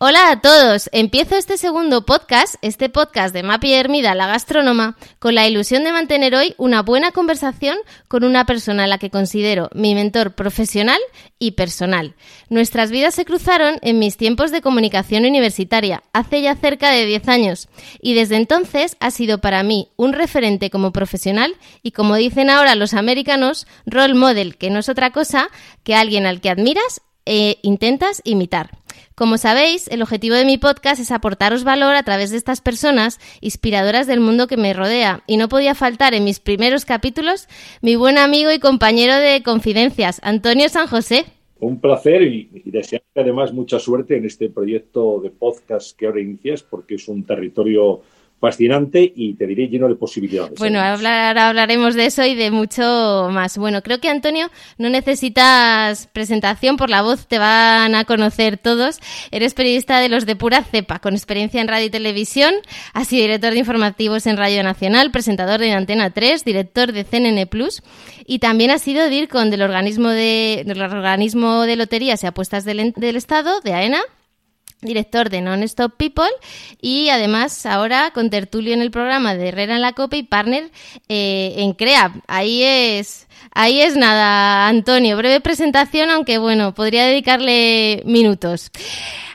Hola a todos, empiezo este segundo podcast, este podcast de Mapi Hermida, la gastrónoma, con la ilusión de mantener hoy una buena conversación con una persona a la que considero mi mentor profesional y personal. Nuestras vidas se cruzaron en mis tiempos de comunicación universitaria, hace ya cerca de 10 años, y desde entonces ha sido para mí un referente como profesional y como dicen ahora los americanos, role model, que no es otra cosa que alguien al que admiras e intentas imitar. Como sabéis, el objetivo de mi podcast es aportaros valor a través de estas personas inspiradoras del mundo que me rodea. Y no podía faltar en mis primeros capítulos mi buen amigo y compañero de confidencias, Antonio San José. Un placer y, y desearte además mucha suerte en este proyecto de podcast que ahora inicias, porque es un territorio fascinante y te diré lleno de posibilidades. Bueno, ahora hablaremos de eso y de mucho más. Bueno, creo que Antonio no necesitas presentación, por la voz te van a conocer todos. Eres periodista de los de pura cepa, con experiencia en radio y televisión, has sido director de informativos en Radio Nacional, presentador de Antena 3, director de CNN Plus y también has sido DIRCON del organismo de, del organismo de loterías y apuestas del, del Estado, de AENA director de Non-Stop People y además ahora con tertulio en el programa de Herrera en la Copa y partner eh, en CREA. Ahí es, ahí es nada, Antonio. Breve presentación, aunque bueno, podría dedicarle minutos.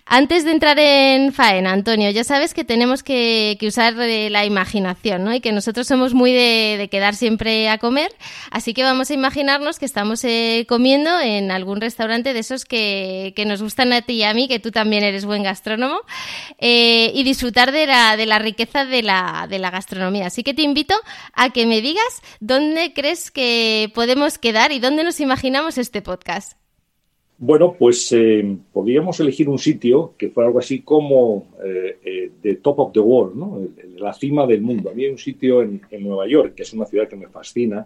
Antes de entrar en faena, Antonio, ya sabes que tenemos que, usar eh, la imaginación, ¿no? Y que nosotros somos muy de, quedar siempre a comer, así que vamos a imaginarnos que estamos eh, comiendo en algún restaurante de esos que, nos gustan a ti y a mí, que tú también eres buen gastrónomo, eh, y disfrutar de la, riqueza de la gastronomía. Así que te invito a que me digas dónde crees que podemos quedar y dónde nos imaginamos este podcast. Bueno, pues eh, podríamos elegir un sitio que fuera algo así como eh, eh, the top of the world, ¿no? la cima del mundo. A mí hay un sitio en, Nueva York, que es una ciudad que me fascina,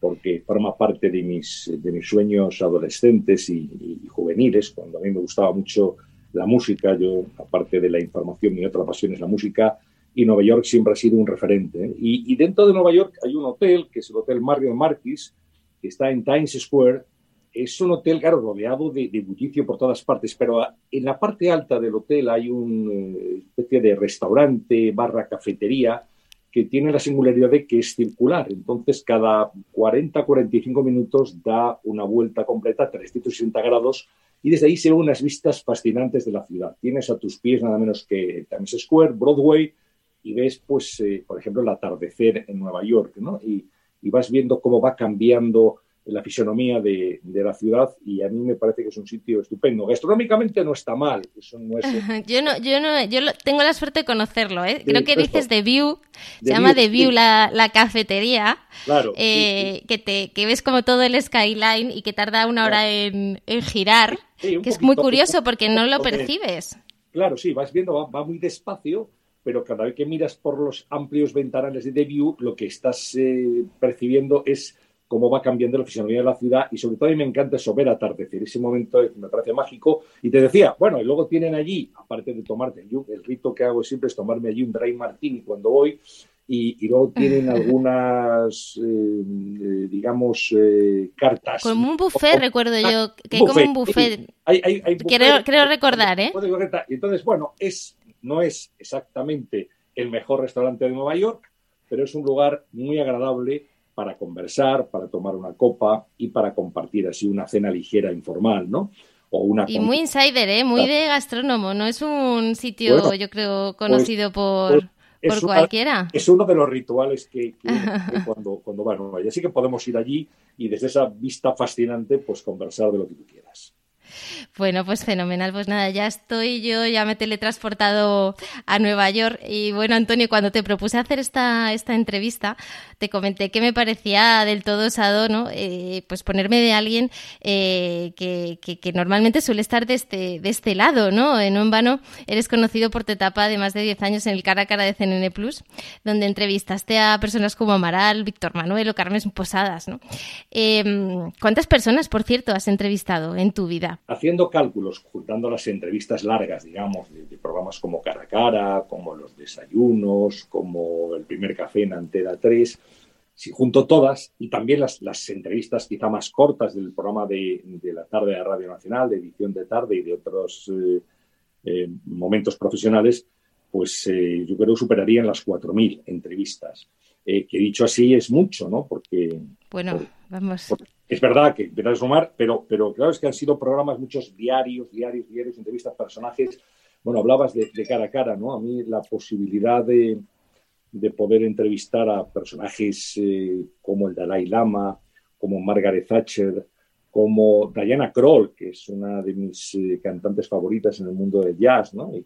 porque forma parte de mis, de mis sueños adolescentes y, juveniles, cuando a mí me gustaba mucho la música, yo, aparte de la información, mi otra pasión es la música, y Nueva York siempre ha sido un referente. Y, y dentro de Nueva York hay un hotel, que es el Hotel Marriott Marquis, que está en Times Square, es un hotel, claro, rodeado de, bullicio por todas partes, pero en la parte alta del hotel hay una eh, especie de restaurante barra cafetería que tiene la singularidad de que es circular. Entonces, cada 40-45 minutos da una vuelta completa, 360 grados, y desde ahí se ven unas vistas fascinantes de la ciudad. Tienes a tus pies nada menos que Times Square, Broadway, y ves, pues, eh, por ejemplo, el atardecer en Nueva York, ¿no? Y, y vas viendo cómo va cambiando la fisonomía de, la ciudad y a mí me parece que es un sitio estupendo. Gastronómicamente no está mal. Eso no es... yo no, yo no, yo tengo la suerte de conocerlo, ¿eh? Creo que dices The View, se llama The View la, cafetería, claro, eh, que te que ves como todo el skyline y que tarda una hora en, girar, que es muy curioso porque no lo percibes. Claro, sí, vas viendo, va, muy despacio, pero cada vez que miras por los amplios ventanales de The View, lo que estás eh, percibiendo es cómo va cambiando la fisonomía de la ciudad y sobre todo a mí me encanta eso, ver atardecer, ese momento me parece mágico. Y te decía, bueno, y luego tienen allí, aparte de tomarte, el rito que hago siempre es tomarme allí un dry martini cuando voy, y, luego tienen algunas, eh, eh, digamos, eh, cartas. Como un buffet, recuerdo yo, que como un buffet. creo, recordar, ¿eh? Y entonces, bueno, es, no es exactamente el mejor restaurante de Nueva York, pero es un lugar muy agradable para conversar, para tomar una copa y para compartir así una cena ligera, informal, ¿no? O una y muy insider, ¿eh? Muy de gastrónomo, no es un sitio, yo creo, pues, conocido por, pues, por cualquiera. Es uno de los rituales que, cuando, cuando va a Nueva York. Así que podemos ir allí y desde esa vista fascinante, pues conversar de lo que tú quieras. Bueno, pues fenomenal. Pues nada, ya estoy yo, ya me he teletransportado a Nueva York. Y bueno, Antonio, cuando te propuse hacer esta, esta entrevista, te comenté que me parecía del todo osado, ¿no? Eh, pues ponerme de alguien eh, que, que, normalmente suele estar de este, de este lado, ¿no? En un vano eres conocido por tu etapa de más de 10 años en el cara a cara de CNN Plus, donde entrevistaste a personas como Amaral, Víctor Manuel o Carmen Posadas, ¿no? Em, ¿Cuántas personas, por cierto, has entrevistado en tu vida? Haciendo cálculos, juntando las entrevistas largas, digamos, de, programas como Cara a Cara, como los desayunos, como el primer café en Antena 3, si junto todas, y también las, las entrevistas quizá más cortas del programa de, la tarde de Radio Nacional, de edición de tarde y de otros eh, eh, momentos profesionales, pues eh, yo creo que superarían las 4.000 entrevistas. Que dicho así es mucho, ¿no? Porque... Bueno, vamos. es verdad que a sumar, pero, pero claro es que han sido programas, muchos diarios, diarios, diarios, entrevistas, personajes. Bueno, hablabas de, cara a cara, ¿no? A mí la posibilidad de, de poder entrevistar a personajes eh, como el Dalai Lama, como Margaret Thatcher, como Diana Kroll, que es una de mis eh, cantantes favoritas en el mundo del jazz, ¿no? Y,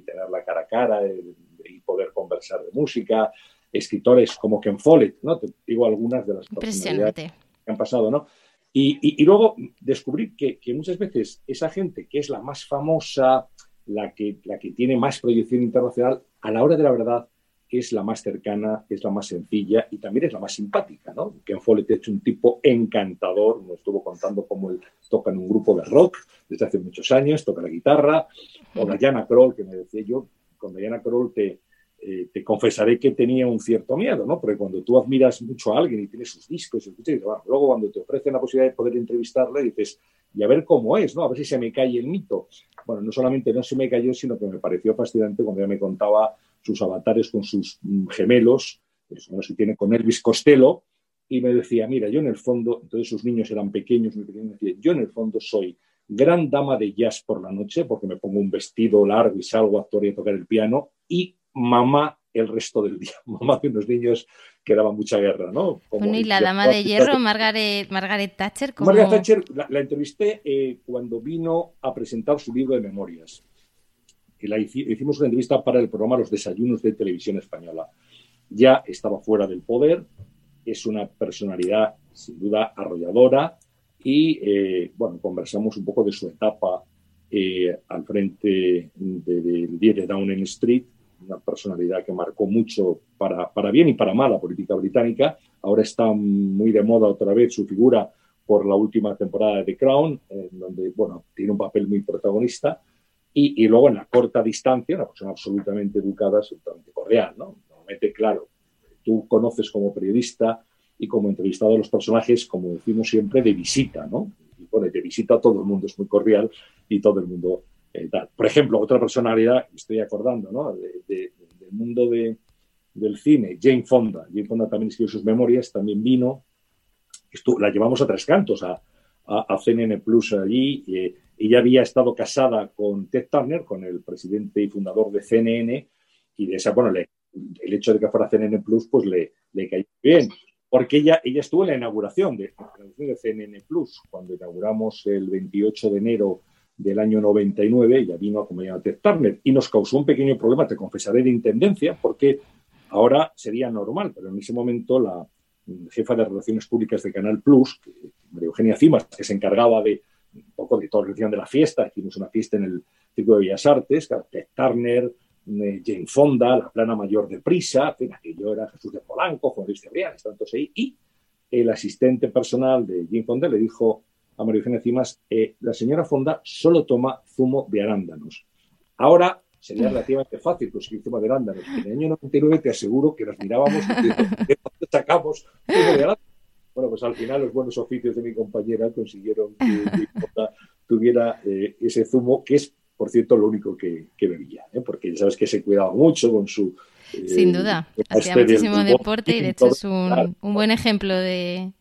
tenerla cara a cara y poder conversar de música, escritores como Ken Follett, ¿no? Te digo algunas de las que han pasado, ¿no? Y, luego descubrir que, muchas veces esa gente que es la más famosa, la que, la que tiene más proyección internacional, a la hora de la verdad es la más cercana, es la más sencilla y también es la más simpática, ¿no? Ken Follett es un tipo encantador, nos estuvo contando cómo él toca en un grupo de rock desde hace muchos años, toca la guitarra, o Diana Kroll, que me decía yo, con Diana Kroll te, eh, te confesaré que tenía un cierto miedo, ¿no? Porque cuando tú admiras mucho a alguien y tienes sus discos, y escuchas, luego cuando te ofrecen la posibilidad de poder entrevistarle, dices, y a ver cómo es, ¿no? A ver si se me cae el mito. Bueno, no solamente no se me cayó, sino que me pareció fascinante cuando ella me contaba sus avatares con sus mm, gemelos, eso no se tiene con Elvis Costello, y me decía, mira, yo en el fondo, entonces sus niños eran pequeños, muy pequeños, decía, yo en el fondo soy gran dama de jazz por la noche, porque me pongo un vestido largo y salgo a actuar y a tocar el piano, y mamá el resto del día, mamá de unos niños que daban mucha guerra, ¿no? bueno, y la dama de hierro, Margaret, Margaret Thatcher. Margaret Thatcher la, entrevisté eh, cuando vino a presentar su libro de memorias. Y la hicimos una entrevista para el programa Los Desayunos de Televisión Española. Ya estaba fuera del poder, es una personalidad sin duda arrolladora y, eh, bueno, conversamos un poco de su etapa eh, al frente del 10 de Downing Street una personalidad que marcó mucho para, para bien y para mal la política británica. Ahora está muy de moda otra vez su figura por la última temporada de The Crown, en donde bueno, tiene un papel muy protagonista. Y, y, luego en la corta distancia, una persona absolutamente educada, absolutamente cordial. ¿no? Normalmente, claro, tú conoces como periodista y como entrevistado a los personajes, como decimos siempre, de visita, ¿no? Y bueno, de visita todo el mundo es muy cordial y todo el mundo eh, Por ejemplo, otra personalidad, estoy acordando, ¿no? del mundo del cine, Jane Fonda. Jane Fonda también escribió sus memorias, también vino. la llevamos a tres cantos a, a, CNN Plus allí. Eh, ella había estado casada con Ted Turner, con el presidente y fundador de CNN, y de esa, bueno, el hecho de que fuera CNN Plus, pues le, le cayó bien porque ella, ella estuvo en la inauguración de, de CNN Plus, cuando inauguramos el 28 de enero del año 99, ya vino a acompañar a Ted Turner y nos causó un pequeño problema, te confesaré, de intendencia, porque ahora sería normal, pero en ese momento la jefa de Relaciones Públicas de Canal Plus, María Eugenia Cimas, que se encargaba de un poco de toda la de la fiesta, hicimos una fiesta en el Circo de Bellas Artes, Ted Turner, eh, Jane Fonda, la plana mayor de Prisa, aquello era Jesús de Polanco, Juan Luis Cebrián, entonces ahí, y el asistente personal de Jane Fonda le dijo a María Eugenia Cimas, eh, la señora Fonda solo toma zumo de arándanos. Ahora sería relativamente fácil conseguir zumo de arándanos. En el año 99 te aseguro que nos mirábamos y ¿de sacamos zumo de arándanos? Bueno, pues al final los buenos oficios de mi compañera consiguieron que Fonda tuviera eh, ese zumo, que es, por cierto, lo único que, bebía, ¿eh? porque ya sabes que se cuidaba mucho con su... Sin duda, hacía muchísimo deporte y de hecho es un, buen ejemplo de,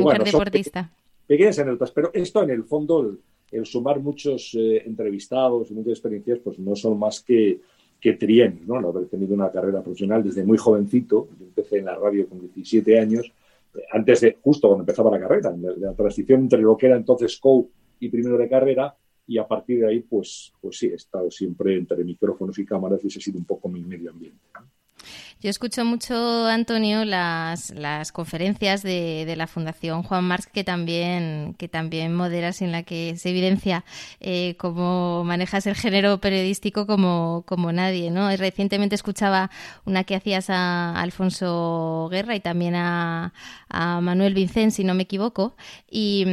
mujer deportista pequeñas anécdotas, pero esto en el fondo, el, sumar muchos eh, entrevistados y muchas experiencias, pues no son más que, que ¿no? haber tenido una carrera profesional desde muy jovencito, yo empecé en la radio con 17 años, eh, antes de, justo cuando empezaba la carrera, en la, transición entre lo que era entonces COU y primero de carrera, y a partir de ahí, pues, pues sí, he estado siempre entre micrófonos y cámaras y ese ha sido un poco mi medio ambiente. Yo escucho mucho, Antonio, las, las conferencias de, de, la Fundación Juan Marx que también, que también moderas en la que se evidencia eh, cómo manejas el género periodístico como, como nadie, ¿no? Recientemente escuchaba una que hacías a, Alfonso Guerra y también a, a Manuel Vicente, si no me equivoco, y,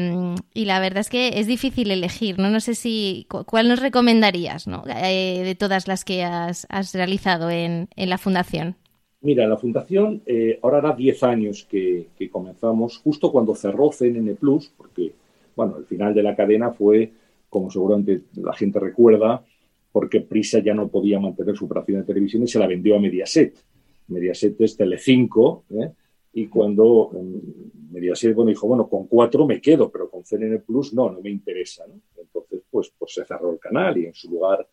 y, la verdad es que es difícil elegir, ¿no? No sé si, ¿cuál nos recomendarías, ¿no? Eh, de todas las que has, has realizado en, en la Fundación. Mira, la Fundación eh, ahora hará 10 años que, comenzamos, justo cuando cerró CNN Plus, porque, bueno, el final de la cadena fue, como seguramente la gente recuerda, porque Prisa ya no podía mantener su operación de televisión y se la vendió a Mediaset. Mediaset es Telecinco, ¿eh? y cuando mm, Mediaset bueno, dijo, bueno, con cuatro me quedo, pero con CNN Plus no, no me interesa. Entonces, pues, pues se cerró el canal y en su lugar,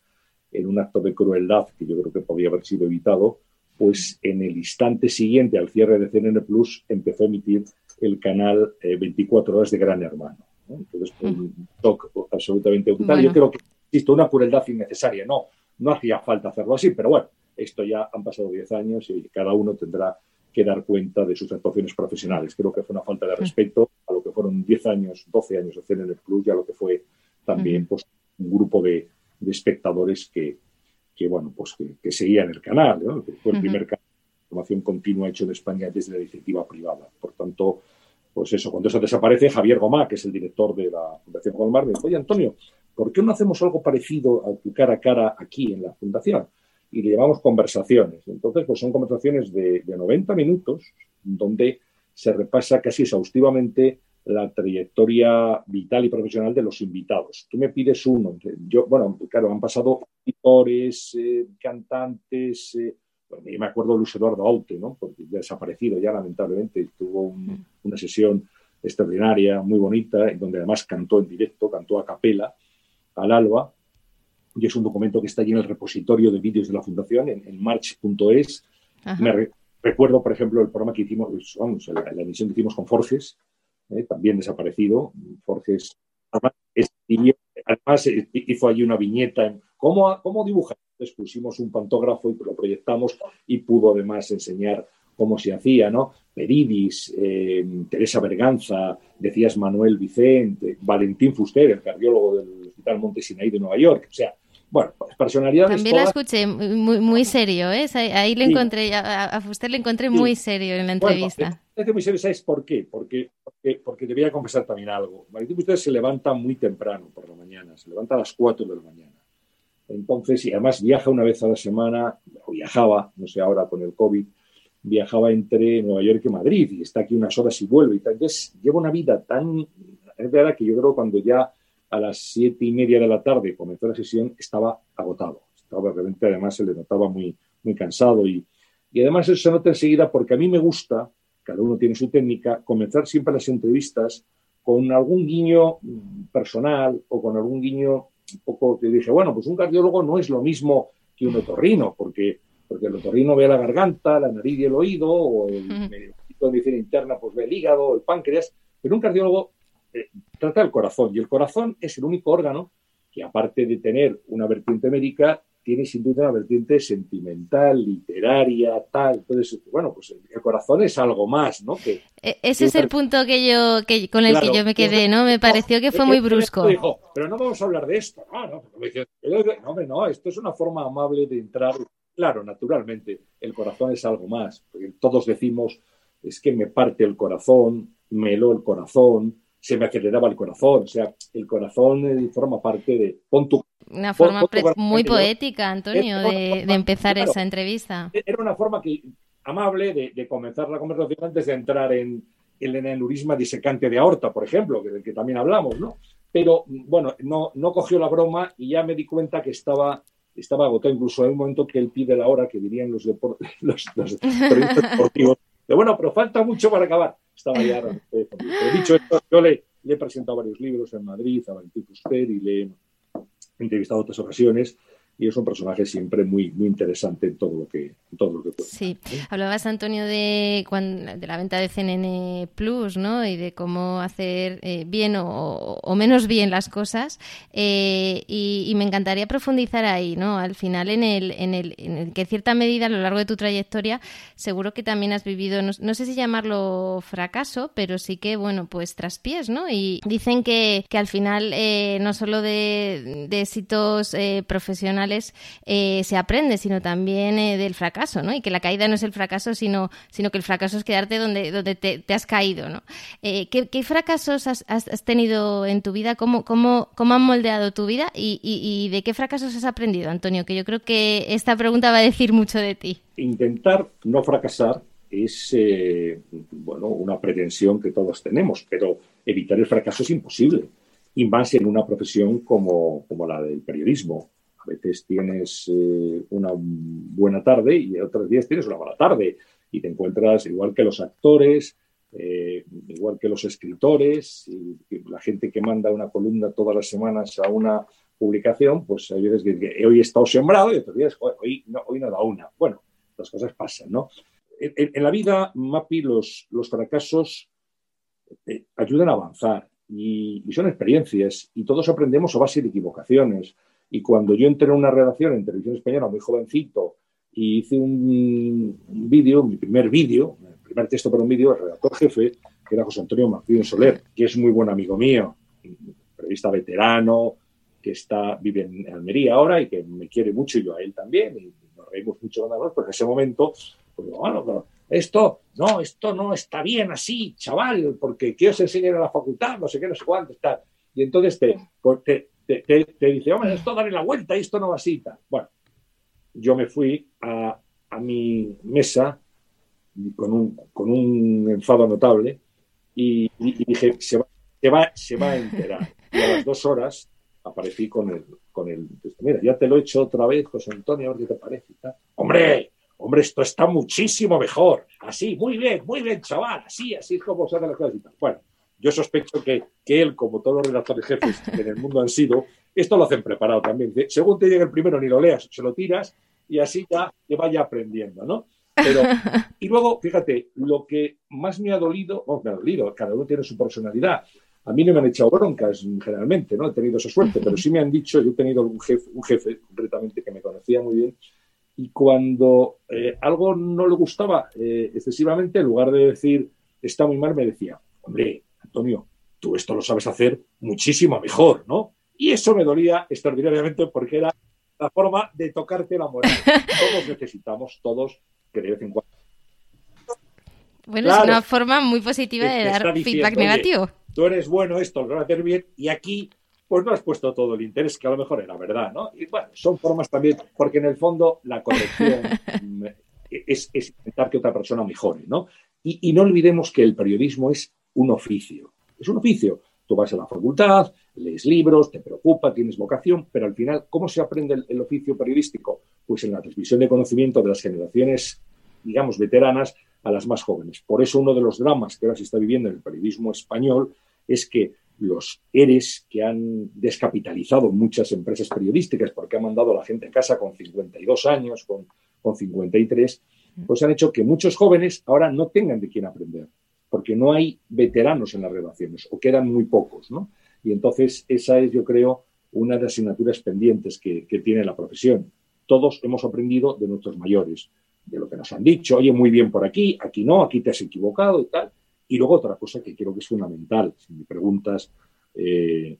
en un acto de crueldad que yo creo que podía haber sido evitado, pues en el instante siguiente al cierre de CNN Plus empezó a emitir el canal 24 eh, horas de Gran Hermano. Entonces, un toque absolutamente brutal. Yo creo que, existe una crueldad innecesaria. No, no hacía falta hacerlo así, pero bueno, esto ya han pasado 10 años y cada uno tendrá que dar cuenta de sus actuaciones profesionales. Creo que fue una falta de respeto a lo que fueron 10 años, 12 años de CNN Plus y a lo que fue también pues, un grupo de espectadores que, que bueno, pues que, seguía en el canal, ¿no? fue el primer canal de información continua hecho en España desde la iniciativa privada. Por tanto, pues eso, cuando eso desaparece, Javier Gomá, que es el director de la Fundación Colmar, me dijo, oye, Antonio, ¿por qué no hacemos algo parecido a tu cara a cara aquí en la Fundación? Y le llamamos conversaciones. Entonces, pues son conversaciones de, de 90 minutos donde se repasa casi exhaustivamente la trayectoria vital y profesional de los invitados. Tú me pides uno. Yo, bueno, claro, han pasado escritores, eh, cantantes. Eh, yo me acuerdo de Luis Eduardo Aute, ¿no? Porque ya desaparecido ya, lamentablemente. Tuvo mm. una sesión extraordinaria, muy bonita, en donde además cantó en directo, cantó a capela al alba. Y es un documento que está allí en el repositorio de vídeos de la Fundación, en, march.es. Me recuerdo, por ejemplo, el programa que hicimos, vamos, la, la emisión que hicimos con Forges, ¿eh? también desaparecido. Forges, además, eh, hizo allí una viñeta en cómo, cómo dibujar. Entonces pusimos un pantógrafo y lo proyectamos y pudo además enseñar cómo se hacía, ¿no? Peridis, eh, Teresa Berganza, decías Manuel Vicente, Valentín Fuster, el cardiólogo del Hospital Montesinaí de Nueva York. O sea, bueno, pues personalidades. También la escuché muy, muy serio, ¿eh? Ahí le encontré, a, Fuster le encontré muy serio en la entrevista. Bueno, muy serio, ¿sabes por qué? Porque, porque, porque te voy a confesar también algo. Valentín Fuster se levanta muy temprano por la mañana, se levanta a las 4 de la mañana. Entonces, y además viaja una vez a la semana, o viajaba, no sé ahora con el COVID, viajaba entre Nueva York y Madrid y está aquí unas horas y vuelve y tal. Entonces, lleva una vida tan. Es verdad que yo creo cuando ya a las siete y media de la tarde comenzó la sesión, estaba agotado. Estaba realmente, además, se le notaba muy, muy cansado y, y además eso se nota enseguida porque a mí me gusta, cada uno tiene su técnica, comenzar siempre las entrevistas con algún guiño personal o con algún guiño un poco, te dije, bueno, pues un cardiólogo no es lo mismo que un otorrino, porque, porque el otorrino ve la garganta, la nariz y el oído, o el médico de medicina interna pues ve el hígado, el páncreas, pero un cardiólogo eh, trata el corazón, y el corazón es el único órgano que aparte de tener una vertiente médica, tiene sin duda una vertiente sentimental, literaria, tal. Entonces, bueno, pues el corazón es algo más, ¿no? Que, e, Ese es el punto que yo, que, con el que yo me quedé, ¿no? Me pareció que fue muy brusco. Dijo, pero no vamos a hablar de esto. No, no, no, no, esto es una forma amable de entrar. Claro, naturalmente, el corazón es algo más. Todos decimos, es que me parte el corazón, me lo el corazón, se me aceleraba el corazón. O sea, el corazón eh, forma parte de... Pon una forma muy poética, Antonio, de, empezar esa entrevista. Era una forma que, amable de, comenzar la conversación antes de entrar en, el aneurisma disecante de aorta, por ejemplo, del que también hablamos, ¿no? Pero, bueno, no, no cogió la broma y ya me di cuenta que estaba estaba agotado. Incluso en un momento que él pide la hora, que dirían los, los, los deportivos, bueno, pero falta mucho para acabar. Estaba ya. dicho esto, yo le, he presentado varios libros en Madrid a Valentín Fuster y le he entrevistado otras ocasiones. Y es un personaje siempre muy, muy interesante en todo lo que, en todo lo que cuenta. Sí, hablabas, Antonio, de, de la venta de CNN Plus, ¿no? Y de cómo hacer eh, bien o, menos bien las cosas. Eh, y, me encantaría profundizar ahí, ¿no? Al final, en el, en, el, en el que en cierta medida, a lo largo de tu trayectoria, seguro que también has vivido, no, sé si llamarlo fracaso, pero sí que, bueno, pues traspiés, ¿no? Y dicen que, que al final, eh, no solo de, de éxitos profesionales, eh, se aprende, sino también eh, del fracaso, ¿no? Y que la caída no es el fracaso, sino, sino que el fracaso es quedarte donde, donde te, has caído, ¿no? Eh, ¿qué, fracasos has, tenido en tu vida? ¿Cómo, cómo, cómo han moldeado tu vida? Y, de qué fracasos has aprendido, Antonio? Que yo creo que esta pregunta va a decir mucho de ti. Intentar no fracasar es bueno, una pretensión que todos tenemos, pero evitar el fracaso es imposible, y más en una profesión como, como la del periodismo. A veces tienes eh, una buena tarde y otros días tienes una mala tarde y te encuentras igual que los actores, eh, igual que los escritores, y, la gente que manda una columna todas las semanas a una publicación, pues hay veces que, hoy he estado sembrado y otros días, hoy, no, hoy no da una. Bueno, las cosas pasan, ¿no? En, la vida, Mapi, los, fracasos eh, ayudan a avanzar y, son experiencias y todos aprendemos a base de equivocaciones. Y cuando yo entré en una redacción en televisión española muy jovencito y hice un, vídeo, mi primer vídeo, el primer texto para un vídeo, el redactor jefe, que era José Antonio Martínez Soler, que es muy buen amigo mío, periodista veterano, que está, vive en Almería ahora y que me quiere mucho y yo a él también, y nos reímos mucho con nosotros, pues en ese momento, pues bueno, esto, no, esto no está bien así, chaval, porque quiero enseñar a la facultad, no sé qué, no sé cuánto, está. Y entonces te, te, te, dice, hombre, esto dale la vuelta y esto no va así. Bueno, yo me fui a, mi mesa con un, con un enfado notable y, dije, se va, se, va, se va a enterar. Y a las dos horas aparecí con el, con el, mira, ya te lo he hecho otra vez, José Antonio, a ver qué te parece. Hombre, hombre, esto está muchísimo mejor. Así, muy bien, muy bien, chaval, así, así es como se hacen las cosas y tal. Bueno, yo sospecho que, que él, como todos los redactores jefes que en el mundo han sido, esto lo hacen preparado también. Según te llegue el primero, ni lo leas, se lo tiras y así ya te vaya aprendiendo, ¿no? Pero, y luego, fíjate, lo que más me ha dolido, bueno, me ha dolido, cada uno tiene su personalidad. A mí no me han echado broncas generalmente, no he tenido esa suerte, pero sí me han dicho, yo he tenido un jefe, un jefe concretamente que me conocía muy bien, y cuando eh, algo no le gustaba eh, excesivamente, en lugar de decir está muy mal, me decía, hombre, Antonio, tú esto lo sabes hacer muchísimo mejor, ¿no? Y eso me dolía extraordinariamente porque era la forma de tocarte la moral. Todos necesitamos, todos, que de vez en cuando. Bueno, es una forma muy positiva de dar feedback negativo. Tú eres bueno, esto lo vas a hacer bien, y aquí, pues no has puesto todo el interés, que a lo mejor era verdad, ¿no? Y bueno, son formas también, porque en el fondo la corrección es, intentar que otra persona mejore, ¿no? y no olvidemos que el periodismo es un oficio. Es un oficio. Tú vas a la facultad, lees libros, te preocupa, tienes vocación, pero al final, ¿cómo se aprende el, oficio periodístico? Pues en la transmisión de conocimiento de las generaciones, digamos, veteranas a las más jóvenes. Por eso uno de los dramas que ahora se está viviendo en el periodismo español es que los ERES que han descapitalizado muchas empresas periodísticas porque han mandado a la gente a casa con 52 años, con, con 53, pues han hecho que muchos jóvenes ahora no tengan de quién aprender porque no hay veteranos en las redacciones o quedan muy pocos, ¿no? Y entonces esa es, yo creo, una de las asignaturas pendientes que, tiene la profesión. Todos hemos aprendido de nuestros mayores, de lo que nos han dicho, oye, muy bien por aquí, aquí no, aquí te has equivocado y tal. Y luego otra cosa que creo que es fundamental, si me preguntas eh,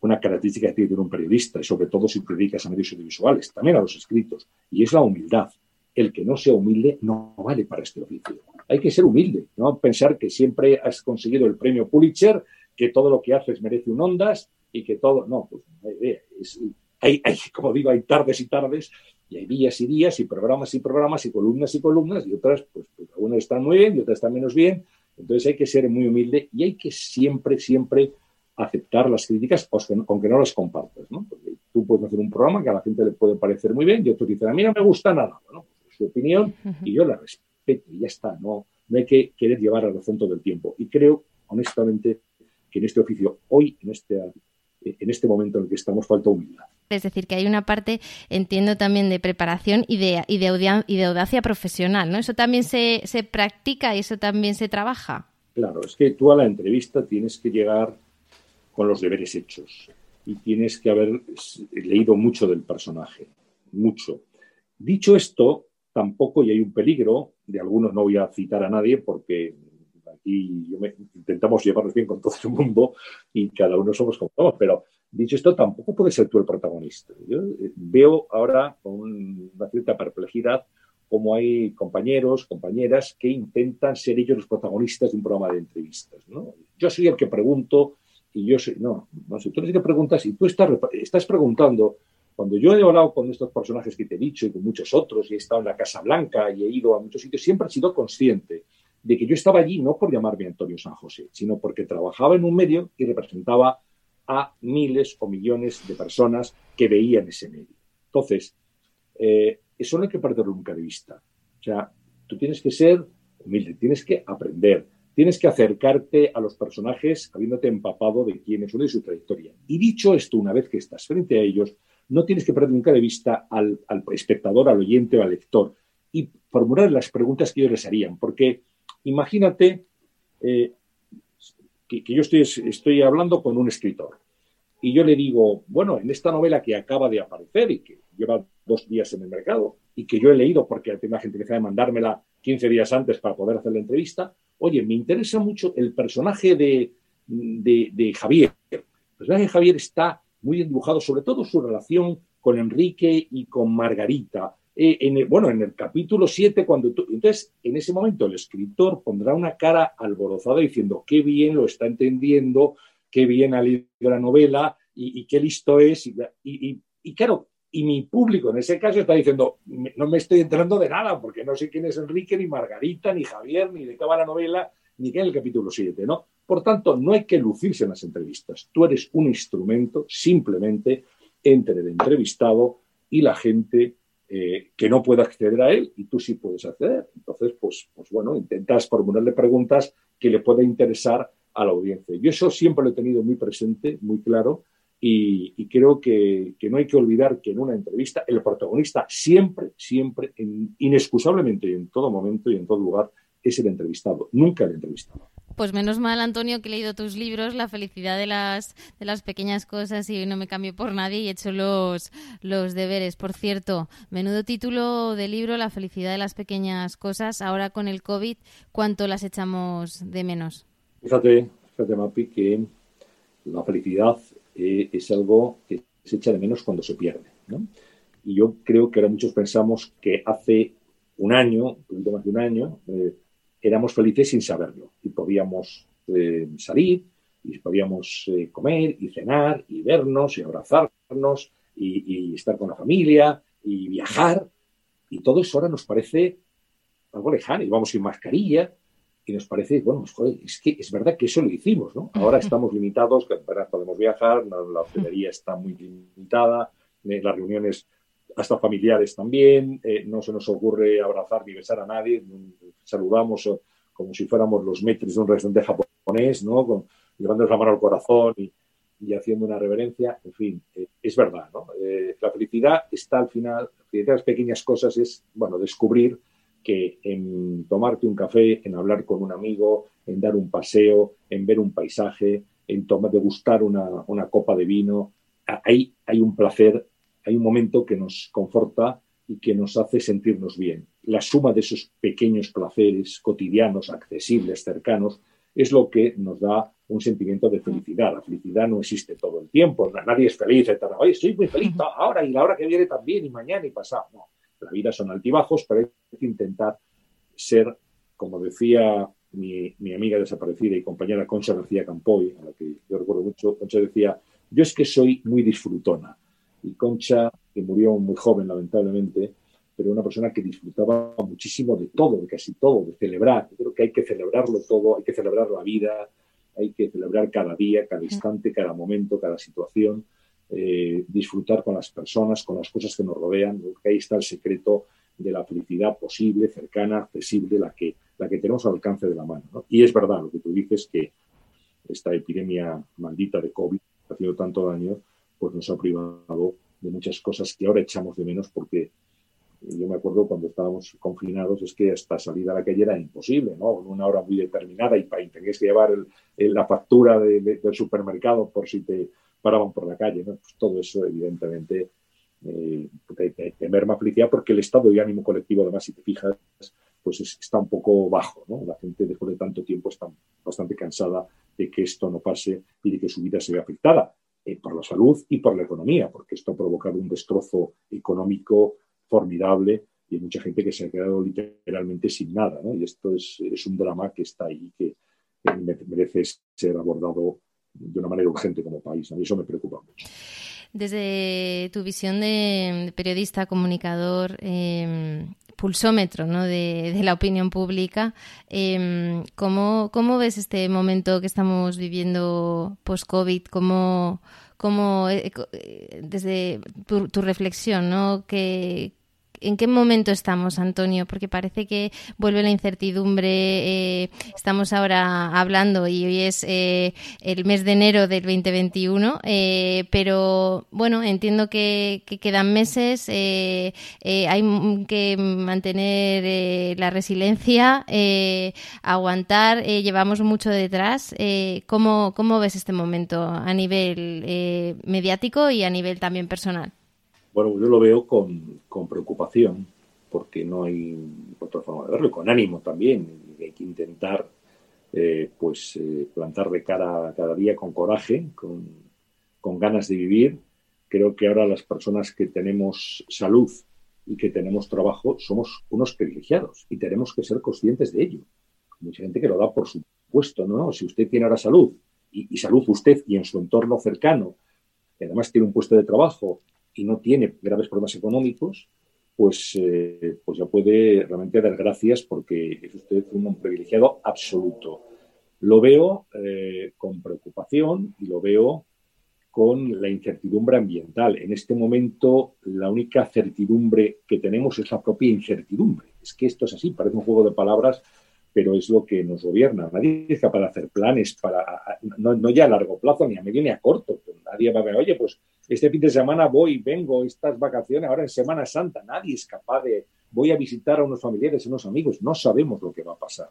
una característica que tiene un periodista, y sobre todo si te dedicas a medios audiovisuales, también a los escritos, y es la humildad el que no sea humilde no vale para este oficio. Hay que ser humilde, no pensar que siempre has conseguido el premio Pulitzer, que todo lo que haces merece un Ondas y que todo. No, pues hay, hay, como digo, hay tardes y tardes y hay días y días y programas y programas y columnas y columnas y otras, pues, pues algunas están muy bien y otras están menos bien. Entonces hay que ser muy humilde y hay que siempre, siempre aceptar las críticas, aunque no las compartas, ¿no? Porque tú puedes hacer un programa que a la gente le puede parecer muy bien y otros dicen, a mí no me gusta nada. Bueno, su opinión y yo la respeto y ya está, no, no hay que querer llevar a razón todo el tiempo. Y creo, honestamente, que en este oficio, hoy, en esta en este momento en el que estamos falta humildad. Es decir, que hay una parte, entiendo también, de preparación y de, y de, y de audacia profesional, ¿no? ¿Eso también se, se practica y eso también se trabaja? Claro, es que tú a la entrevista tienes que llegar con los deberes hechos y tienes que haber leído mucho del personaje, mucho. Dicho esto, tampoco, y hay un peligro, de algunos no voy a citar a nadie porque aquí intentamos llevarnos bien con todo el mundo y cada uno somos como somos, pero dicho esto, tampoco puedes ser tú el protagonista. Yo eh, veo ahora con una cierta perplejidad cómo hay compañeros, compañeras que intentan ser ellos los protagonistas de un programa de entrevistas. Yo soy el que pregunto y yo soy, no, no sé, tú eres el que preguntas y tú estás, estás preguntando cuando yo he hablado con estos personajes que te he dicho y con muchos otros, y he estado en la Casa Blanca y he ido a muchos sitios, siempre he sido consciente de que yo estaba allí no por llamarme Antonio San José, sino porque trabajaba en un medio y representaba a miles o millones de personas que veían ese medio. Entonces, eh, eso no hay que perderlo nunca de vista. O sea, tú tienes que ser humilde, tienes que aprender, tienes que acercarte a los personajes habiéndote empapado de quién es uno y su trayectoria. Y dicho esto, una vez que estás frente a ellos, no tienes que perder nunca de vista al, espectador, al oyente o al lector y formular las preguntas que ellos les harían. Porque imagínate eh, que, yo estoy, hablando con un escritor y yo le digo, bueno, en esta novela que acaba de aparecer y que lleva dos días en el mercado y que yo he leído porque la gente empieza a mandármela 15 días antes para poder hacer la entrevista, oye, me interesa mucho el personaje de, de, de Javier. El personaje de Javier está muy dibujado, sobre todo su relación con Enrique y con Margarita. Eh, en el, bueno, en el capítulo 7, cuando tú, entonces, en ese momento el escritor pondrá una cara alborozada diciendo qué bien lo está entendiendo, qué bien ha leído la novela y, qué listo es. Y, claro, y mi público en ese caso está diciendo, no me estoy enterando de nada, porque no sé quién es Enrique, ni Margarita, ni Javier, ni de qué va la novela, ni qué es el capítulo 7, ¿no? Por tanto, no hay que lucirse en las entrevistas. Tú eres un instrumento simplemente entre el entrevistado y la gente eh, que no puede acceder a él y tú sí puedes acceder. Entonces, pues, pues bueno, intentas formularle preguntas que le pueda interesar a la audiencia. Yo eso siempre lo he tenido muy presente, muy claro, y, creo que, no hay que olvidar que en una entrevista el protagonista siempre, siempre, inexcusablemente en todo momento y en todo lugar, es el entrevistado, nunca el entrevistado. Pues menos mal, Antonio, que he leído tus libros, La felicidad de las, de las pequeñas cosas y no me cambio por nadie y he hecho los, los deberes. Por cierto, menudo título de libro, La felicidad de las pequeñas cosas. Ahora con el COVID, ¿cuánto las echamos de menos? Fíjate, fíjate, Mapi, que la felicidad eh, es algo que se echa de menos cuando se pierde. ¿no? Y yo creo que ahora muchos pensamos que hace un año, un poquito más de un año, eh, éramos felices sin saberlo. Y podíamos eh, salir y podíamos eh, comer y cenar y vernos y abrazarnos y, estar con la familia y viajar. Y todo eso ahora nos parece algo lejano. Y vamos sin mascarilla y nos parece, bueno, pues, joder, es que es verdad que eso lo hicimos, ¿no? Ahora estamos limitados, que podemos viajar, la hostelería está muy limitada, eh, las reuniones hasta familiares también, eh, no se nos ocurre abrazar ni besar a nadie, saludamos eh, como si fuéramos los metros de un restaurante japonés, ¿no? Con, llevándonos la mano al corazón y, haciendo una reverencia, en fin, eh, es verdad, la felicidad está al final, la de las pequeñas cosas es, bueno, descubrir que en tomarte un café, en hablar con un amigo, en dar un paseo, en ver un paisaje, en tomar, degustar una, una copa de vino, hay, hay un placer hay un momento que nos conforta y que nos hace sentirnos bien. La suma de esos pequeños placeres cotidianos, accesibles, cercanos, es lo que nos da un sentimiento de felicidad. La felicidad no existe todo el tiempo, nadie es feliz, etc. Oye, soy muy feliz ahora y la hora que viene también, y mañana y pasado. No, la vida son altibajos, pero hay que intentar ser, como decía mi, mi, amiga desaparecida y compañera Concha García Campoy, a la que yo recuerdo mucho, Concha decía, yo es que soy muy disfrutona y Concha, que murió muy joven, lamentablemente, pero una persona que disfrutaba muchísimo de todo, de casi todo, de celebrar. Yo creo que hay que celebrarlo todo, hay que celebrar la vida, hay que celebrar cada día, cada instante, cada momento, cada situación, eh, disfrutar con las personas, con las cosas que nos rodean, porque ahí está el secreto de la felicidad posible, cercana, accesible, la que, la que tenemos al alcance de la mano. Y es verdad lo que tú dices, que esta epidemia maldita de COVID, haciendo tanto daño, pues nos ha privado de muchas cosas que ahora echamos de menos porque yo me acuerdo cuando estábamos confinados es que hasta salir a la calle era imposible, ¿no? En una hora muy determinada y, tenías que llevar la factura del supermercado por si te paraban por la calle, ¿no? Pues todo eso, evidentemente, eh, te, merma felicidad porque el estado de ánimo colectivo, además, si te fijas, pues está un poco bajo, ¿no? La gente después de tanto tiempo está bastante cansada de que esto no pase y de que su vida se vea afectada eh, por la salud y por la economía, porque esto ha provocado un destrozo económico formidable y hay mucha gente que se ha quedado literalmente sin nada. Y esto es, un drama que está ahí, que, merece ser abordado de una manera urgente como país. A mí eso me preocupa mucho. Desde tu visión de periodista, comunicador, em, pulsómetro ¿no? de, la opinión pública, em, ¿cómo, ¿cómo, ves este momento que estamos viviendo post-COVID? ¿Cómo, cómo eh, eh, desde tu, tu reflexión, ¿no? ¿Qué, ¿En qué momento estamos, Antonio? Porque parece que vuelve la incertidumbre. Eh, estamos ahora hablando y hoy es eh, el mes de enero del 2021, eh, pero bueno, entiendo que, quedan meses, hay que mantener la resiliencia, aguantar, llevamos mucho detrás. ¿cómo, ¿Cómo ves este momento a nivel mediático y a nivel también personal? Bueno, yo lo veo con, preocupación, porque no hay otra forma de verlo, con ánimo también. Hay que intentar eh, pues eh, plantar de cara cada día con coraje, con, con ganas de vivir. Creo que ahora las personas que tenemos salud y que tenemos trabajo somos unos privilegiados y tenemos que ser conscientes de ello. Mucha gente que lo da por supuesto, ¿no? Si usted tiene ahora salud y, y salud usted y en su entorno cercano, y además tiene un puesto de trabajo y no tiene graves problemas económicos, pues, eh, pues ya puede realmente dar gracias porque es usted un privilegiado absoluto. Lo veo eh, con preocupación y lo veo con la incertidumbre ambiental. En este momento, la única certidumbre que tenemos es la propia incertidumbre. Es que esto es así, parece un juego de palabras, pero es lo que nos gobierna. Nadie es capaz de hacer planes para, no, ya a largo plazo, ni a medio ni a corto. Nadie va a ver, oye, pues este fin de semana voy, vengo, estas vacaciones, ahora en Semana Santa, nadie es capaz de, voy a visitar a unos familiares, a unos amigos, no sabemos lo que va a pasar.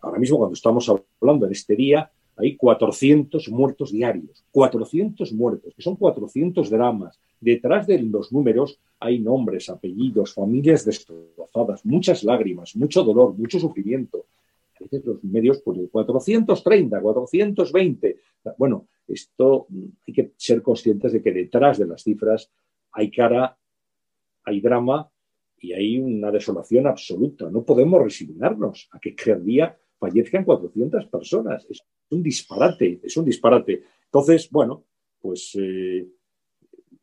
Ahora mismo, cuando estamos hablando en este día, hay 400 muertos diarios, 400 muertos, que son 400 dramas. Detrás de los números hay nombres, apellidos, familias destrozadas, muchas lágrimas, mucho dolor, mucho sufrimiento. A veces los medios, pues 430, 420. Bueno, esto mm, hay que ser conscientes de que detrás de las cifras hay cara, hay drama y hay una desolación absoluta. No podemos resignarnos a que cada día fallezcan 400 personas. Es un disparate, es un disparate. Entonces, bueno, pues eh,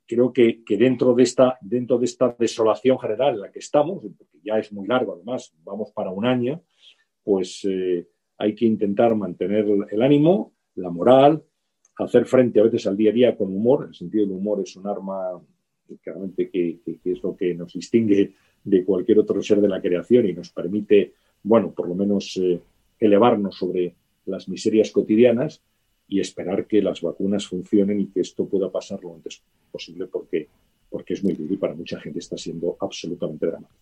creo que, dentro, de esta, dentro de esta desolación general en la que estamos, porque ya es muy largo además, vamos para un año, pues eh, hay que intentar mantener el ánimo, la moral, hacer frente a veces al día a día con humor. El sentido del humor es un arma claramente que, es lo que nos distingue de cualquier otro ser de la creación y nos permite, bueno, por lo menos eh, elevarnos sobre las miserias cotidianas y esperar que las vacunas funcionen y que esto pueda pasar lo antes posible porque, porque es muy duro y para mucha gente está siendo absolutamente dramático.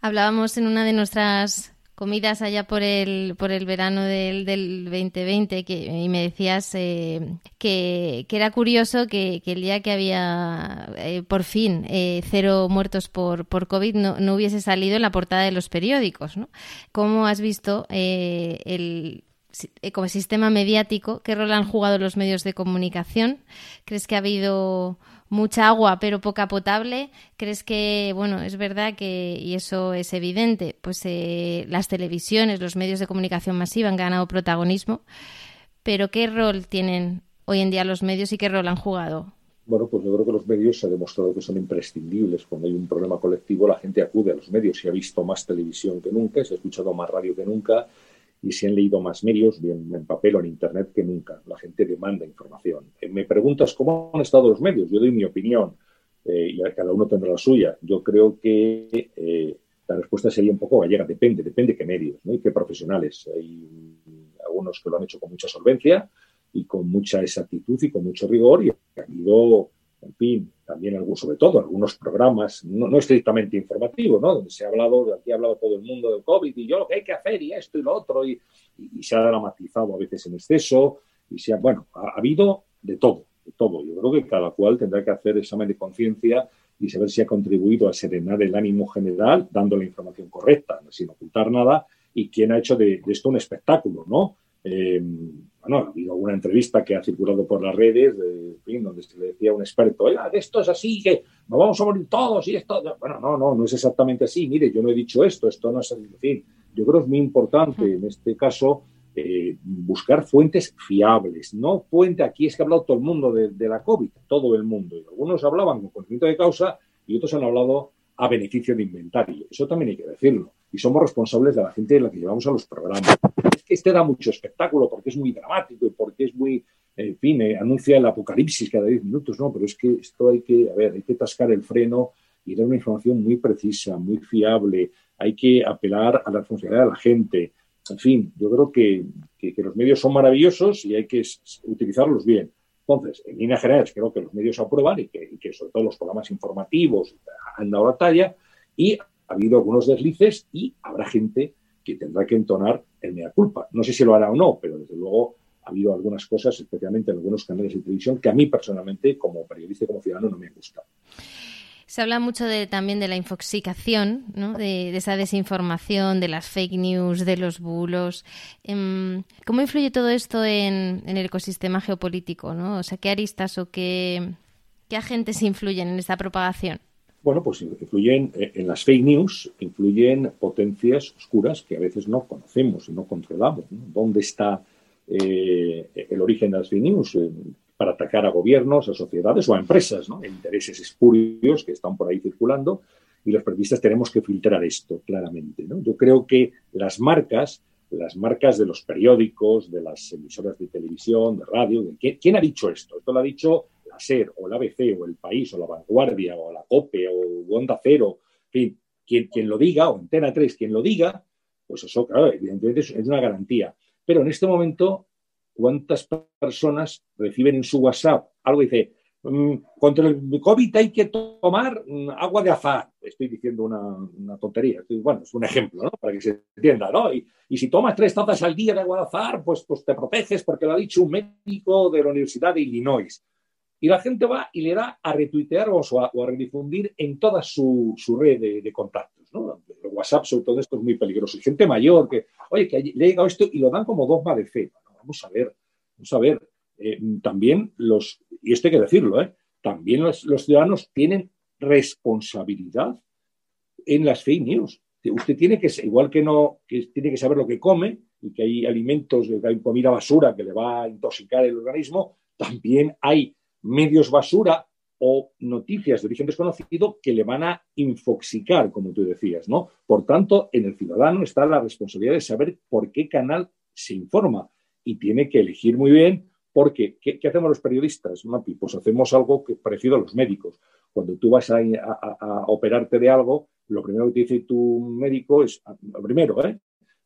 Hablábamos en una de nuestras comidas allá por el, por el verano del, del 2020 que, y me decías eh, que, era curioso que, el día que había eh, por fin eh, cero muertos por, por COVID no, no, hubiese salido en la portada de los periódicos. ¿no? ¿Cómo has visto el ecosistema mediático? ¿Qué rol han jugado los medios de comunicación? ¿Crees que ha habido mucha agua pero poca potable, ¿crees que, bueno, es verdad que, y eso es evidente, pues eh, las televisiones, los medios de comunicación masiva han ganado protagonismo, pero ¿qué rol tienen hoy en día los medios y qué rol han jugado? Bueno, pues yo creo que los medios se ha demostrado que son imprescindibles. Cuando hay un problema colectivo, la gente acude a los medios. Se ha visto más televisión que nunca, se ha escuchado más radio que nunca y se han leído más medios, bien en papel o en Internet, que nunca. La gente demanda información. Eh, me preguntas cómo han estado los medios. Yo doy mi opinión eh, y cada uno tendrá la suya. Yo creo que eh, la respuesta sería un poco gallega. Depende, depende qué medios ¿no? y qué profesionales. Hay algunos que lo han hecho con mucha solvencia y con mucha exactitud y con mucho rigor y ha habido, en fin, también algunos, sobre todo algunos programas, no, estrictamente informativos, ¿no? Donde se ha hablado, aquí ha hablado todo el mundo del COVID y yo lo que hay que hacer y esto y lo otro y, se ha dramatizado a veces en exceso y se ha, bueno, ha, habido de todo, de todo. Yo creo que cada cual tendrá que hacer examen de conciencia y saber si ha contribuido a serenar el ánimo general dando la información correcta, sin ocultar nada, y quién ha hecho de, esto un espectáculo, ¿no? Eh, bueno, ha habido alguna entrevista que ha circulado por las redes, de, donde se le decía a un experto, Oiga, esto es así, que nos vamos a morir todos y esto. Bueno, no, no, no es exactamente así. Mire, yo no he dicho esto, esto no es así. En fin, yo creo que es muy importante en este caso eh, buscar fuentes fiables, no fuente, aquí es que ha hablado todo el mundo de, de, la COVID, todo el mundo. Y algunos hablaban con conocimiento de causa y otros han hablado a beneficio de inventario. Eso también hay que decirlo. Y somos responsables de la gente de la que llevamos a los programas que este da mucho espectáculo porque es muy dramático y porque es muy, en fin, eh, anuncia el apocalipsis cada 10 minutos, no, pero es que esto hay que, a ver, hay que tascar el freno y dar una información muy precisa, muy fiable, hay que apelar a la responsabilidad de la gente. En fin, yo creo que, que, los medios son maravillosos y hay que utilizarlos bien. Entonces, en líneas generales, creo que los medios aprueban y que, y que sobre todo los programas informativos han dado la talla y ha habido algunos deslices y habrá gente que tendrá que entonar el mea culpa. No sé si lo hará o no, pero desde luego ha habido algunas cosas, especialmente en algunos canales de televisión, que a mí personalmente, como periodista y como ciudadano, no me han gustado. Se habla mucho de, también de la infoxicación, ¿no? de, esa desinformación, de las fake news, de los bulos. Em, ¿Cómo influye todo esto en, el ecosistema geopolítico? ¿no? O sea, ¿qué aristas o qué, qué agentes influyen en esta propagación? Bueno, pues influyen eh, en las fake news, influyen potencias oscuras que a veces no conocemos y no controlamos. ¿Dónde está eh, el origen de las fake news? Eh, para atacar a gobiernos, a sociedades o a empresas, ¿no? intereses espurios que están por ahí circulando y los periodistas tenemos que filtrar esto claramente. ¿no? Yo creo que las marcas, las marcas de los periódicos, de las emisoras de televisión, de radio, ¿quién, ha dicho esto? Esto lo ha dicho SER o la ABC o El País o La Vanguardia o la COPE o Onda Cero, fin, quien, lo diga, o Antena 3, quien lo diga, pues eso, claro, evidentemente es, una garantía. Pero en este momento, ¿cuántas personas reciben en su WhatsApp algo y dice, mm, contra el COVID hay que tomar mm, agua de azar. Estoy diciendo una, tontería. Bueno, es un ejemplo, ¿no? Para que se entienda, ¿no? Y, si tomas tres tazas al día de agua de azar, pues, pues te proteges porque lo ha dicho un médico de la Universidad de Illinois. Y la gente va y le da a retuitear o a, o redifundir en toda su, red de, contactos. ¿no? WhatsApp, sobre todo, esto es muy peligroso. Y gente mayor que, oye, que le ha llegado esto y lo dan como dogma de fe. vamos a ver, vamos a ver. Eh, también los, y esto hay que decirlo, ¿eh? también los, ciudadanos tienen responsabilidad en las fake news. Usted tiene que, igual que no, que tiene que saber lo que come y que hay alimentos, que hay comida basura que le va a intoxicar el organismo, también hay medios basura o noticias de origen desconocido que le van a infoxicar, como tú decías, ¿no? Por tanto, en el ciudadano está la responsabilidad de saber por qué canal se informa y tiene que elegir muy bien porque, ¿qué, hacemos los periodistas, Mapi? Pues hacemos algo que, parecido a los médicos. Cuando tú vas a, a, operarte de algo, lo primero que dice tu médico es, lo primero, ¿eh?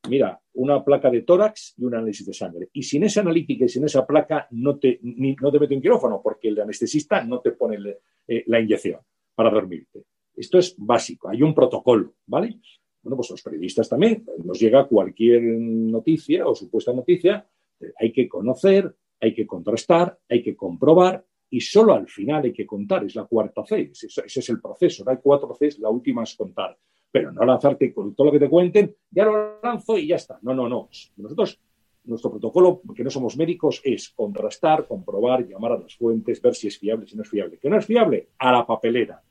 Mira, una placa de tórax y un análisis de sangre. Y sin esa analítica y sin esa placa no te, no te mete un quirófano porque el anestesista no te pone eh, la inyección para dormirte. Esto es básico, hay un protocolo, ¿vale? Bueno, pues los periodistas también, nos llega cualquier noticia o supuesta noticia, eh, hay que conocer, hay que contrastar, hay que comprobar y solo al final hay que contar, es la cuarta C, ese, es el proceso, hay cuatro C, la última es contar pero no lanzarte con todo lo que te cuenten, ya lo lanzo y ya está. No, no, no. Nosotros, nuestro protocolo, que no somos médicos, es contrastar, comprobar, llamar a las fuentes, ver si es fiable, si no es fiable. ¿Que no es fiable? A la papelera.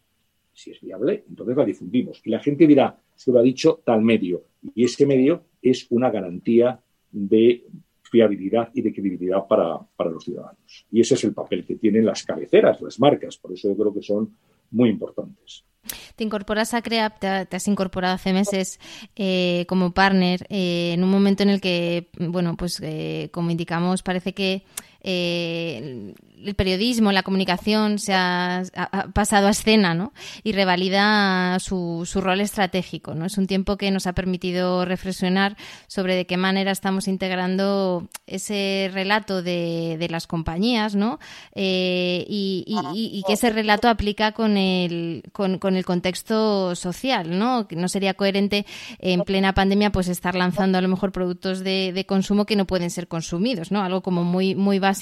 Si es fiable, entonces la difundimos. Y la gente dirá, se lo ha dicho tal medio. Y ese medio es una garantía de fiabilidad y de credibilidad para, para, los ciudadanos. Y ese es el papel que tienen las cabeceras, las marcas. Por eso yo creo que son muy importantes. Te incorporas a CREAP, te, has incorporado hace meses eh, como partner eh, en un momento en el que, bueno, pues eh, como indicamos, parece que el periodismo, la comunicación se ha, pasado a escena, ¿no? Y revalida su, su, rol estratégico, ¿no? Es un tiempo que nos ha permitido reflexionar sobre de qué manera estamos integrando ese relato de, de las compañías, ¿no? Eh, y, y, que ese relato aplica con el, con, con, el contexto social, ¿no? No sería coherente en plena pandemia, pues estar lanzando a lo mejor productos de, de consumo que no pueden ser consumidos, ¿no? Algo como muy, muy básico,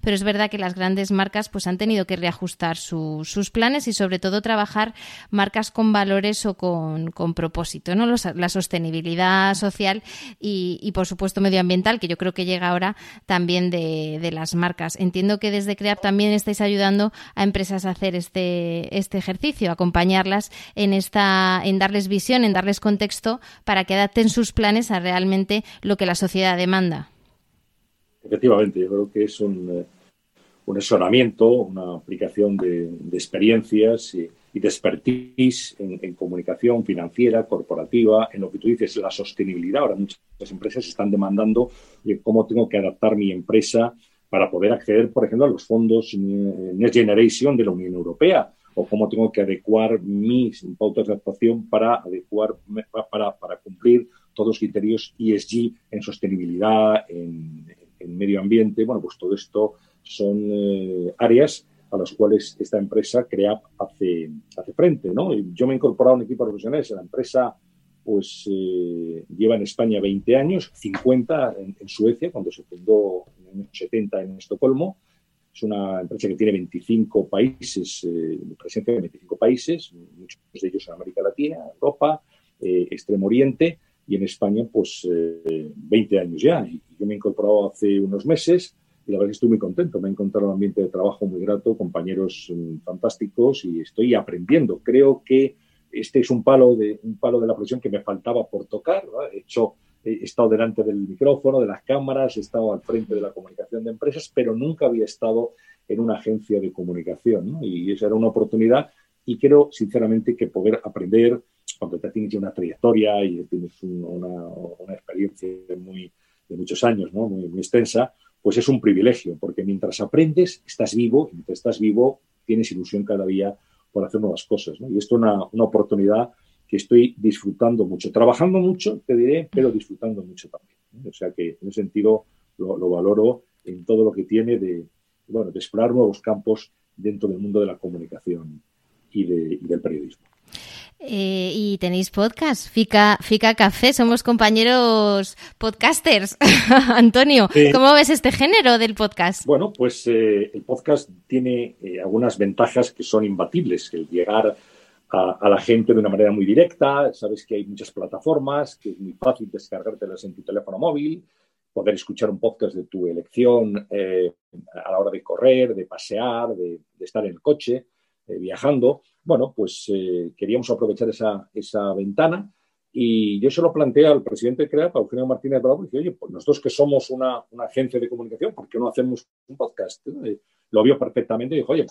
pero es verdad que las grandes marcas pues han tenido que reajustar sus planes y sobre todo trabajar marcas con valores o con, propósito, ¿no? la sostenibilidad social y, por supuesto medioambiental, que yo creo que llega ahora también de, las marcas. Entiendo que desde CREAP también estáis ayudando a empresas a hacer este, este ejercicio, acompañarlas en esta, en darles visión, en darles contexto para que adapten sus planes a realmente lo que la sociedad demanda. Efectivamente, yo creo que es un, eh, un asesoramiento, una aplicación de, experiencias y, de expertise en, comunicación financiera, corporativa, en lo que tú dices, la sostenibilidad. Ahora muchas empresas están demandando cómo tengo que adaptar mi empresa para poder acceder, por ejemplo, a los fondos Next Generation de la Unión Europea o cómo tengo que adecuar mis pautas de actuación para adecuar para, para cumplir todos los criterios ESG en sostenibilidad, en, en medio ambiente. Bueno, pues todo esto son eh, áreas a las cuales esta empresa crea hace, hace frente. ¿no? Yo me he incorporado a un equipo de profesionales. La empresa pues, eh, lleva en España 20 años, 50 en, Suecia, cuando se fundó en los años 70 en Estocolmo. Es una empresa que tiene 25 países, eh, presencia en 25 países, muchos de ellos en América Latina, Europa, Extremo Oriente, y en España, pues 20 años ya. Y yo me he incorporado hace unos meses y la verdad es que estoy muy contento. Me he encontrado un ambiente de trabajo muy grato, compañeros mm, fantásticos y estoy aprendiendo. Creo que este es un palo de, un palo de la profesión que me faltaba por tocar. He, hecho, he estado delante del micrófono, de las cámaras, he estado al frente de la comunicación de empresas, pero nunca había estado en una agencia de comunicación. Y esa era una oportunidad y creo sinceramente que poder aprender cuando te tienes una trayectoria y tienes una, una experiencia muy, de muchos años, ¿no? muy, muy extensa, pues es un privilegio, porque mientras aprendes, estás vivo, y mientras estás vivo, tienes ilusión cada día por hacer nuevas cosas. ¿no? Y esto es una, una, oportunidad que estoy disfrutando mucho, trabajando mucho, te diré, pero disfrutando mucho también. O sea que en ese sentido lo, lo, valoro en todo lo que tiene de, bueno, de explorar nuevos campos dentro del mundo de la comunicación y, de, y del periodismo. Eh, y tenéis podcast, Fica, Fica Café, somos compañeros podcasters. Antonio, ¿cómo ves este género del podcast? Bueno, pues eh, el podcast tiene eh, algunas ventajas que son imbatibles, el llegar a, la gente de una manera muy directa, sabes que hay muchas plataformas, que es muy fácil descargártelas en tu teléfono móvil, poder escuchar un podcast de tu elección a la hora de correr, de pasear, de estar en el coche. Eh, viajando, bueno, pues eh, queríamos aprovechar esa, esa ventana y yo se lo planteé al presidente de CREAP, Eugenio Martínez Bravo, y dije, oye, pues nosotros que somos una, una agencia de comunicación, ¿por qué no hacemos un podcast? lo vio perfectamente y dijo, oye,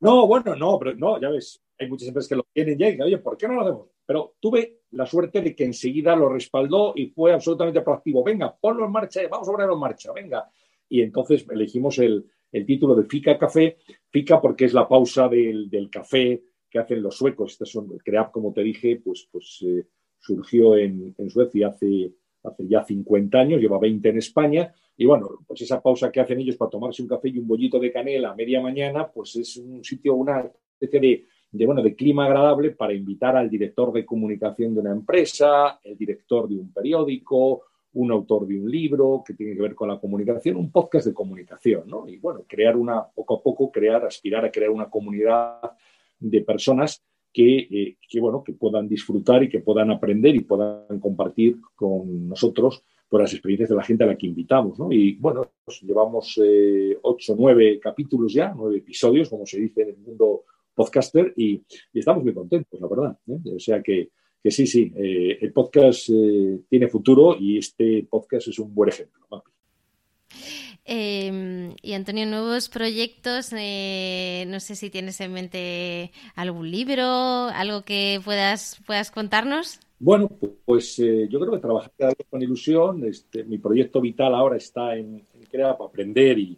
no, bueno, no, pero no, ya ves, hay muchas empresas que lo tienen ya y dije, oye, ¿por qué no lo hacemos? Pero tuve la suerte de que enseguida lo respaldó y fue absolutamente proactivo. Venga, ponlo en marcha, vamos a ponerlo en marcha, venga. Y entonces elegimos el, el título de Fica Café. Fica porque es la pausa del, café que hacen los suecos. Este son, el CREAP, como te dije, pues, pues eh, surgió en, Suecia hace, hace ya 50 años, lleva 20 en España. Y bueno, pues esa pausa que hacen ellos para tomarse un café y un bollito de canela a media mañana, pues es un sitio, una especie de, de, bueno, de clima agradable para invitar al director de comunicación de una empresa, el director de un periódico, un autor de un libro que tiene que ver con la comunicación, un podcast de comunicación, ¿no? Y bueno, crear una, poco a poco, crear, aspirar a crear una comunidad de personas que, eh, que, bueno, que puedan disfrutar y que puedan aprender y puedan compartir con nosotros por las experiencias de la gente a la que invitamos, ¿no? Y bueno, pues llevamos eh, ocho, nueve capítulos ya, nueve episodios, como se dice en el mundo podcaster, y, estamos muy contentos, la verdad. ¿eh? O sea que que sí, sí, eh, el podcast eh, tiene futuro y este podcast es un buen ejemplo. Em, y Antonio, nuevos proyectos, eh, no sé si tienes en mente algún libro, algo que puedas, puedas contarnos. Bueno, pues yo creo que trabajar con ilusión. Este, mi proyecto vital ahora está en, crear para aprender y,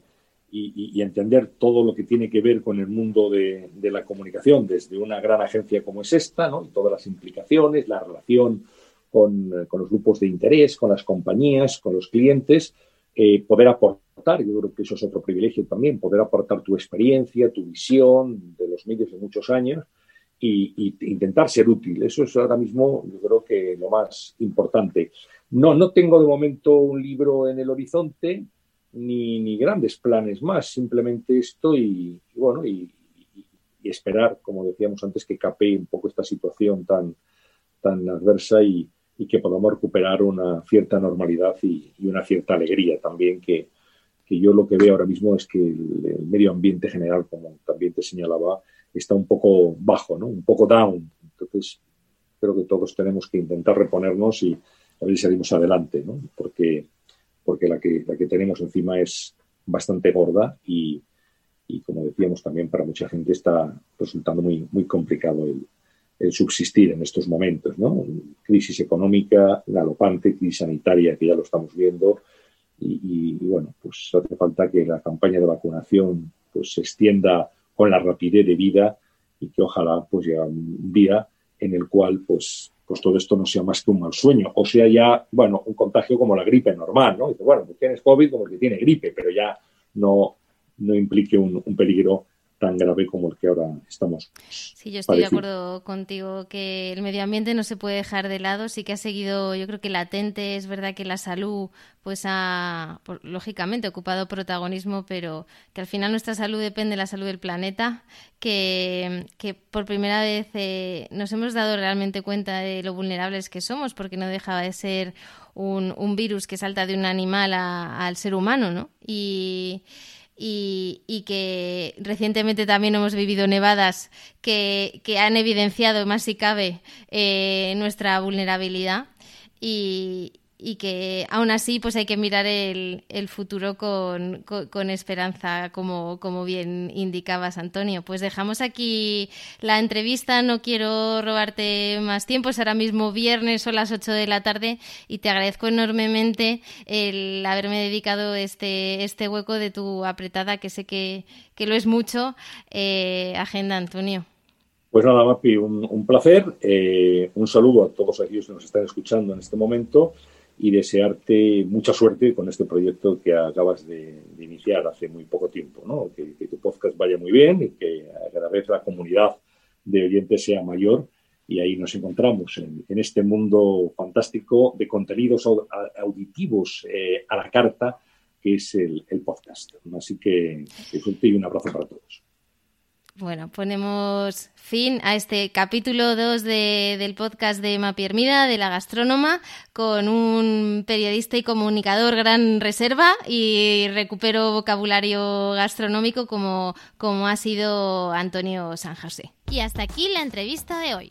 y, entender todo lo que tiene que ver con el mundo de, la comunicación desde una gran agencia como es esta, ¿no? y todas las implicaciones, la relación con, con, los grupos de interés, con las compañías, con los clientes, eh, poder aportar, yo creo que eso es otro privilegio también, poder aportar tu experiencia, tu visión de los medios de muchos años y, intentar ser útil. Eso es ahora mismo, yo creo que lo más importante. No, no tengo de momento un libro en el horizonte, ni, grandes planes más, simplemente esto y, bueno, y, esperar, como decíamos antes, que capee un poco esta situación tan, tan adversa y, que podamos recuperar una cierta normalidad y, una cierta alegría también, que, yo lo que veo ahora mismo es que el, medio ambiente general, como también te señalaba, está un poco bajo, ¿no? un poco down. Entonces, creo que todos tenemos que intentar reponernos y a ver si salimos adelante, ¿no? porque porque la que, la que tenemos encima es bastante gorda y, y, como decíamos también para mucha gente está resultando muy, muy complicado el, subsistir en estos momentos, ¿no? Crisis económica, galopante, crisis sanitaria que ya lo estamos viendo y, y, bueno, pues hace falta que la campaña de vacunación pues se extienda con la rapidez de vida y que ojalá pues llegue un día en el cual pues pues todo esto no sea más que un mal sueño, o sea ya, bueno, un contagio como la gripe normal, ¿no? Dice, bueno, pues tienes COVID como el que tiene gripe, pero ya no, no implique un, un peligro tan grave como el que ahora estamos. Sí, yo estoy de acuerdo contigo que el medio ambiente no se puede dejar de lado, sí que ha seguido, yo creo que latente, es verdad que la salud pues ha lógicamente ocupado protagonismo, pero que al final nuestra salud depende de la salud del planeta, que, que por primera vez eh, nos hemos dado realmente cuenta de lo vulnerables que somos, porque no dejaba de ser un, un virus que salta de un animal al ser humano, ¿no? Y y, que recientemente también hemos vivido nevadas que, que han evidenciado más si cabe eh, nuestra vulnerabilidad. Y, y que aún así pues hay que mirar el, futuro con, esperanza, como, bien indicabas, Antonio. Pues dejamos aquí la entrevista, no quiero robarte más tiempo, es ahora mismo viernes o las 8 de la tarde y te agradezco enormemente el haberme dedicado este, este hueco de tu apretada, que sé que, que lo es mucho, eh, agenda, Antonio. Pues nada, Mapi, un, un placer. Eh, un saludo a todos aquellos que nos están escuchando en este momento y desearte mucha suerte con este proyecto que acabas de, iniciar hace muy poco tiempo, ¿no? Que, tu podcast vaya muy bien y que cada vez la comunidad de oyentes sea mayor y ahí nos encontramos en, este mundo fantástico de contenidos auditivos eh, a la carta que es el, podcast. Así que, que y un abrazo para todos. Bueno, ponemos fin a este capítulo 2 del podcast de Mapi Hermida, de la gastrónoma, con un periodista y comunicador gran reserva y recupero vocabulario gastronómico como, como ha sido Antonio San José. Y hasta aquí la entrevista de hoy.